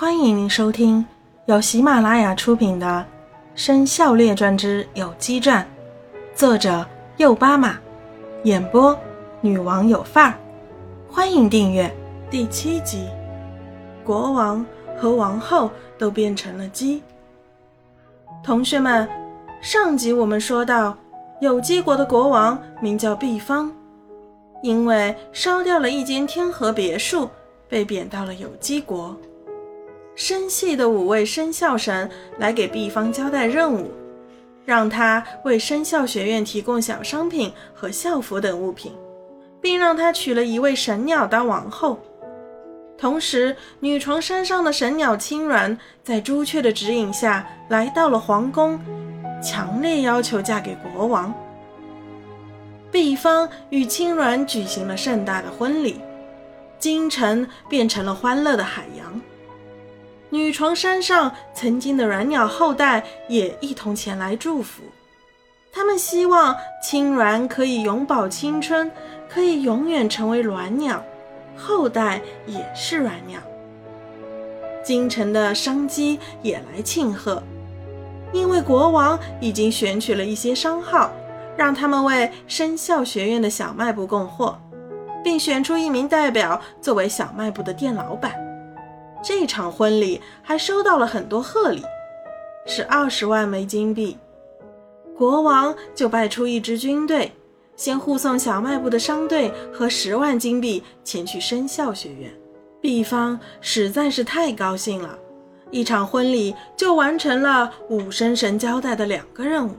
欢迎您收听由喜马拉雅出品的《生肖列传之有机传》，作者右巴马，演播女王有范儿。欢迎订阅第七集。国王和王后都变成了鸡。同学们，上集我们说到，有机国的国王名叫毕方，因为烧掉了一间天河别墅，被贬到了有机国。生系的五位生肖神来给毕方交代任务，让他为生肖学院提供小商品和校服等物品，并让他娶了一位神鸟当王后。同时，女床山上的神鸟青鸾在朱雀的指引下来到了皇宫，强烈要求嫁给国王。毕方与青鸾举行了盛大的婚礼，京城变成了欢乐的海洋。女床山上曾经的软鸟后代也一同前来祝福，他们希望青鸾可以永葆青春，可以永远成为鸾鸟，后代也是鸾鸟。京城的商机也来庆贺，因为国王已经选取了一些商号，让他们为生肖学院的小卖部供货，并选出一名代表作为小卖部的店老板。这场婚礼还收到了很多贺礼，是二十万枚金币。国王就派出一支军队，先护送小卖部的商队和十万金币前去生肖学院。毕方实在是太高兴了，一场婚礼就完成了五生神交代的两个任务，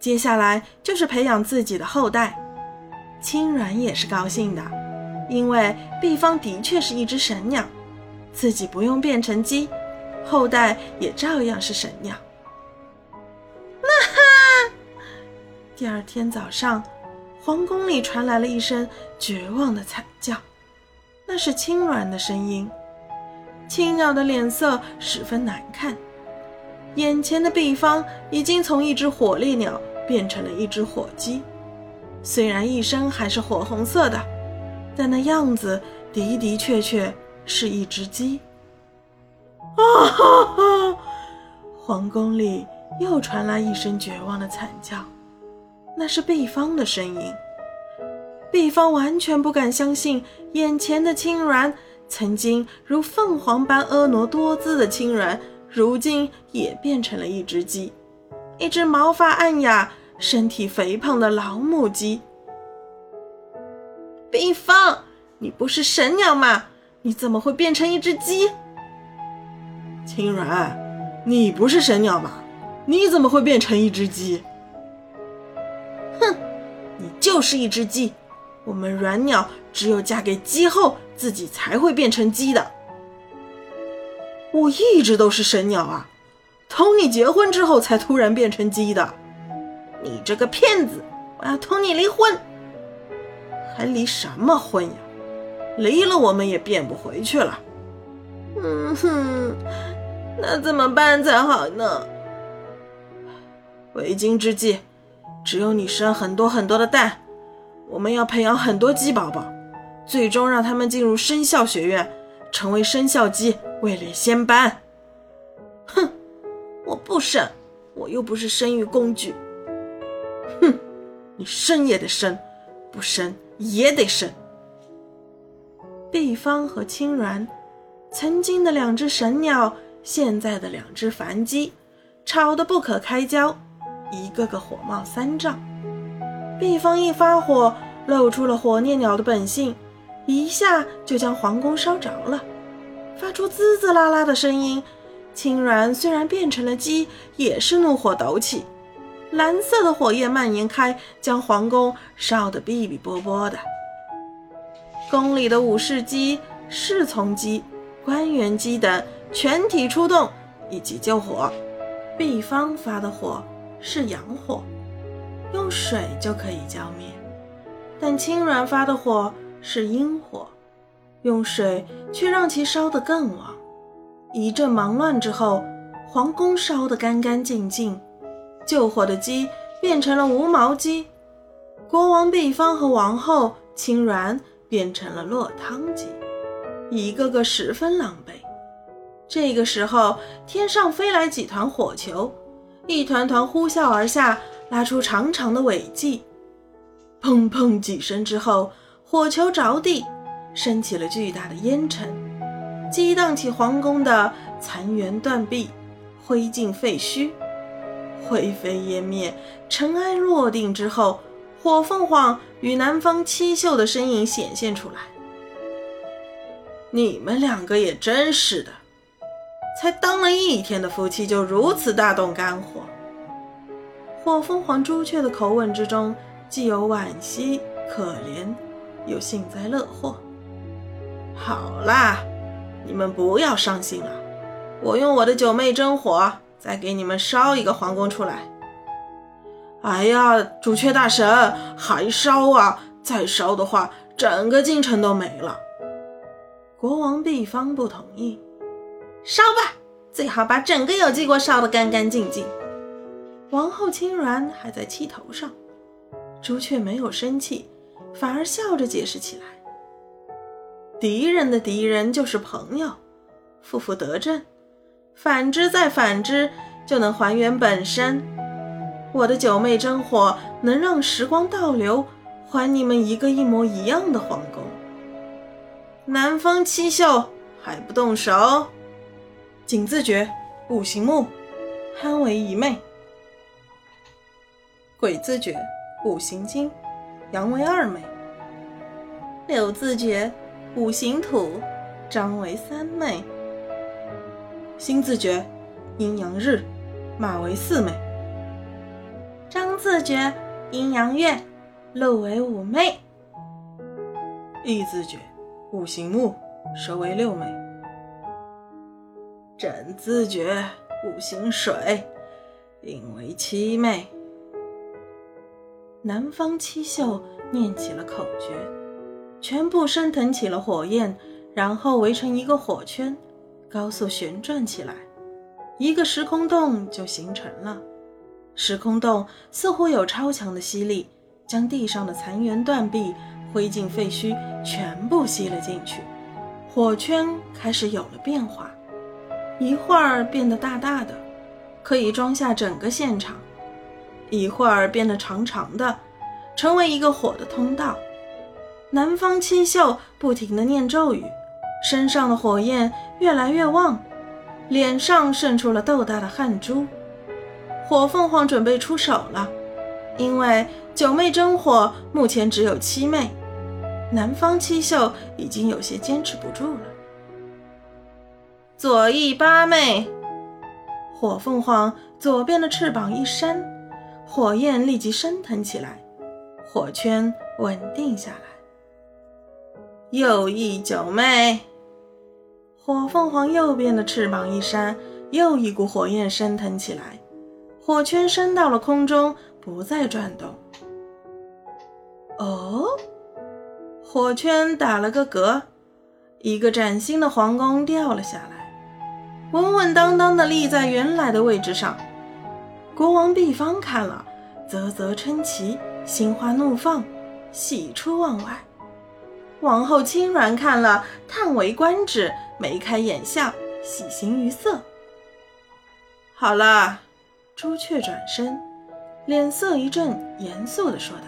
接下来就是培养自己的后代。青鸾也是高兴的，因为毕方的确是一只神鸟。自己不用变成鸡，后代也照样是神鸟。那哈！第二天早上，皇宫里传来了一声绝望的惨叫，那是青鸾的声音。青鸟的脸色十分难看，眼前的毕方已经从一只火烈鸟变成了一只火鸡，虽然一身还是火红色的，但那样子的的确确。是一只鸡！啊哈哈！皇宫里又传来一声绝望的惨叫，那是毕方的声音。毕方完全不敢相信，眼前的青鸾，曾经如凤凰般婀娜多姿的青鸾，如今也变成了一只鸡，一只毛发暗哑、身体肥胖的老母鸡。毕方，你不是神鸟吗？你怎么会变成一只鸡？青鸾，你不是神鸟吗？你怎么会变成一只鸡？哼，你就是一只鸡。我们软鸟只有嫁给鸡后，自己才会变成鸡的。我一直都是神鸟啊，同你结婚之后才突然变成鸡的。你这个骗子！我要同你离婚。还离什么婚呀？离了，我们也变不回去了。嗯哼，那怎么办才好呢？为今之计，只有你生很多很多的蛋，我们要培养很多鸡宝宝，最终让他们进入生肖学院，成为生肖鸡，位列仙班。哼，我不生，我又不是生育工具。哼，你生也得生，不生也得生。毕方和青鸾，曾经的两只神鸟，现在的两只凡鸡，吵得不可开交，一个个火冒三丈。毕方一发火，露出了火烈鸟的本性，一下就将皇宫烧着了，发出滋滋啦啦的声音。青鸾虽然变成了鸡，也是怒火陡起，蓝色的火焰蔓延开，将皇宫烧得哔哔啵啵的。宫里的武士鸡、侍从鸡、官员鸡等全体出动，一起救火。毕方发的火是阳火，用水就可以浇灭；但青鸾发的火是阴火，用水却让其烧得更旺。一阵忙乱之后，皇宫烧得干干净净，救火的鸡变成了无毛鸡。国王毕方和王后青鸾。变成了落汤鸡，一个个十分狼狈。这个时候，天上飞来几团火球，一团团呼啸而下，拉出长长的尾迹。砰砰几声之后，火球着地，升起了巨大的烟尘，激荡起皇宫的残垣断壁、灰烬废墟。灰飞烟灭，尘埃落定之后，火凤凰与南方七秀的身影显现出来。你们两个也真是的，才当了一天的夫妻，就如此大动肝火。火凤凰朱雀的口吻之中，既有惋惜、可怜，又幸灾乐祸。好啦，你们不要伤心了，我用我的九妹真火。再给你们烧一个皇宫出来！哎呀，朱雀大神，还烧啊！再烧的话，整个京城都没了。国王毕方不同意，烧吧，最好把整个有机国烧得干干净净。王后青鸾还在气头上，朱雀没有生气，反而笑着解释起来：“敌人的敌人就是朋友，负负得正。”反之再反之，就能还原本身。我的九妹真火能让时光倒流，还你们一个一模一样的皇宫。南方七秀还不动手？景字诀五行木，堪为一妹；鬼字诀五行金，阳为二妹；柳字诀五行土，张为三妹。辛字诀，阴阳日，马为四妹；字诀，阴阳月，鹿为五妹；易字诀，五行木，蛇为六妹；枕字诀，五行水，丙为七妹。南方七秀念起了口诀，全部升腾起了火焰，然后围成一个火圈。高速旋转起来，一个时空洞就形成了。时空洞似乎有超强的吸力，将地上的残垣断壁、灰烬废墟全部吸了进去。火圈开始有了变化，一会儿变得大大的，可以装下整个现场；一会儿变得长长的，成为一个火的通道。南方七秀不停地念咒语。身上的火焰越来越旺，脸上渗出了豆大的汗珠。火凤凰准备出手了，因为九妹真火目前只有七妹，南方七秀已经有些坚持不住了。左翼八妹，火凤凰左边的翅膀一扇，火焰立即升腾起来，火圈稳定下来。右翼九妹，火凤凰右边的翅膀一扇，又一股火焰升腾起来，火圈升到了空中，不再转动。哦，火圈打了个嗝，一个崭新的皇宫掉了下来，稳稳当当的立在原来的位置上。国王毕方看了，啧啧称奇，心花怒放，喜出望外。王后青鸾看了，叹为观止，眉开眼笑，喜形于色。好了，朱雀转身，脸色一阵，严肃地说道：“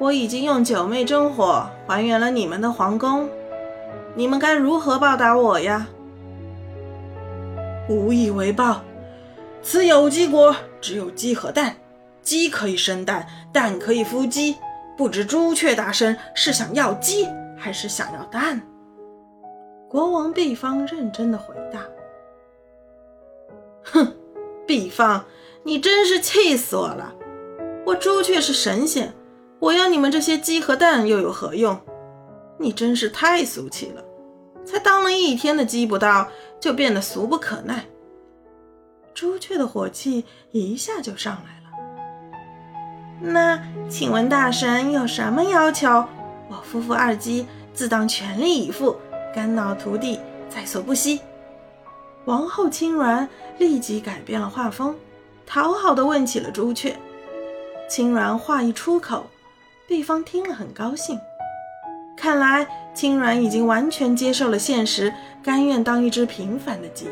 我已经用九妹真火还原了你们的皇宫，你们该如何报答我呀？”无以为报，此有机国只有鸡和蛋，鸡可以生蛋，蛋可以孵鸡。不知朱雀大神是想要鸡还是想要蛋？国王毕方认真的回答：“哼，比方，你真是气死我了！我朱雀是神仙，我要你们这些鸡和蛋又有何用？你真是太俗气了！才当了一天的鸡不到，就变得俗不可耐。”朱雀的火气一下就上来了。那请问大神有什么要求？我夫妇二鸡自当全力以赴，肝脑涂地，在所不惜。王后青鸾立即改变了画风，讨好的问起了朱雀。青鸾话一出口，毕方听了很高兴，看来青鸾已经完全接受了现实，甘愿当一只平凡的鸡。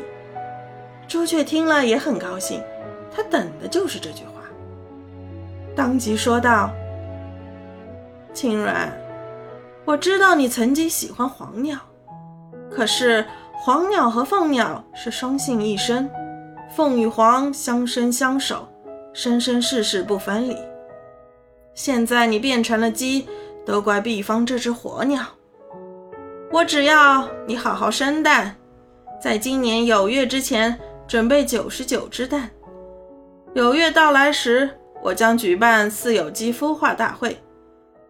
朱雀听了也很高兴，他等的就是这句话，当即说道：“青鸾，我知道你曾经喜欢黄鸟，可是黄鸟和凤鸟是双性一生，凤与凰相生相守，生生世世不分离。现在你变成了鸡。”都怪毕方这只火鸟。我只要你好好生蛋，在今年有月之前准备九十九只蛋。有月到来时，我将举办四有鸡孵化大会，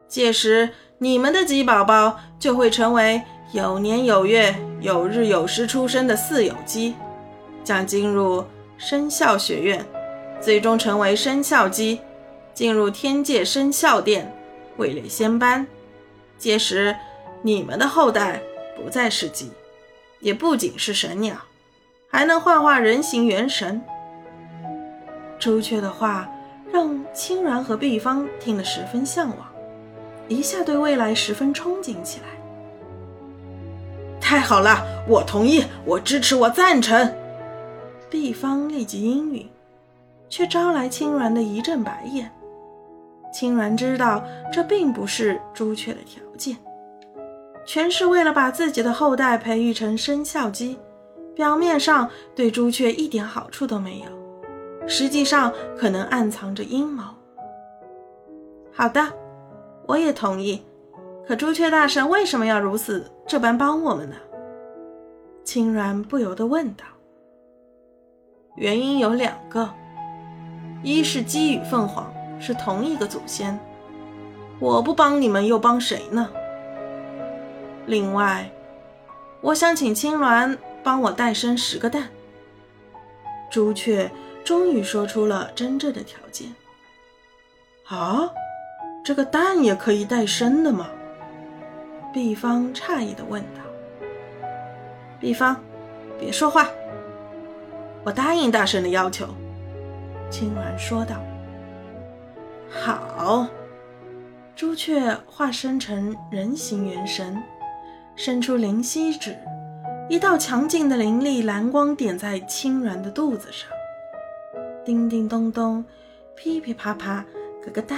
届时你们的鸡宝宝就会成为有年有月有日有时出生的四有鸡，将进入生肖学院，最终成为生肖鸡，进入天界生肖殿。位列仙班，届时你们的后代不再是鸡，也不仅是神鸟，还能幻化人形元神。朱雀的话让青鸾和碧方听了十分向往，一下对未来十分憧憬起来。太好了，我同意，我支持，我赞成。碧芳立即应允，却招来青鸾的一阵白眼。青鸾知道这并不是朱雀的条件，全是为了把自己的后代培育成生肖鸡，表面上对朱雀一点好处都没有，实际上可能暗藏着阴谋。好的，我也同意。可朱雀大神为什么要如此这般帮我们呢？青鸾不由得问道。原因有两个，一是鸡与凤凰。是同一个祖先，我不帮你们又帮谁呢？另外，我想请青鸾帮我带生十个蛋。朱雀终于说出了真正的条件。啊，这个蛋也可以带生的吗？毕方诧异的问道。毕方，别说话，我答应大圣的要求。青鸾说道。好，朱雀化身成人形元神，伸出灵犀指，一道强劲的灵力蓝光点在青鸾的肚子上。叮叮咚咚，噼噼啪啪，咯咯哒，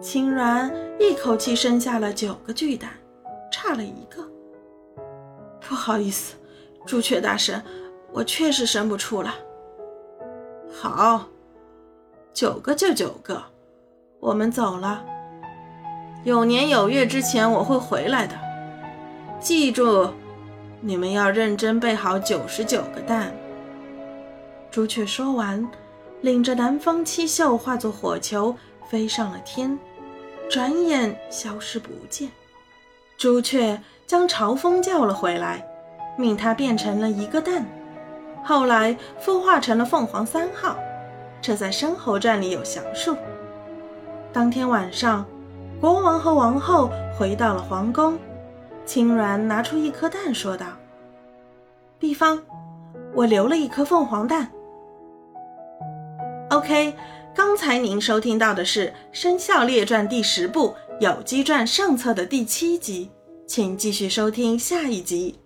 青鸾一口气生下了九个巨蛋，差了一个。不好意思，朱雀大神，我确实生不出了。好。九个就九个，我们走了。有年有月之前我会回来的，记住，你们要认真备好九十九个蛋。朱雀说完，领着南方七宿化作火球飞上了天，转眼消失不见。朱雀将朝风叫了回来，命他变成了一个蛋，后来孵化成了凤凰三号。这在《申猴传》里有详述。当天晚上，国王和王后回到了皇宫。青鸾拿出一颗蛋，说道：“毕方，我留了一颗凤凰蛋。” OK，刚才您收听到的是《生肖列传》第十部《有机传》上册的第七集，请继续收听下一集。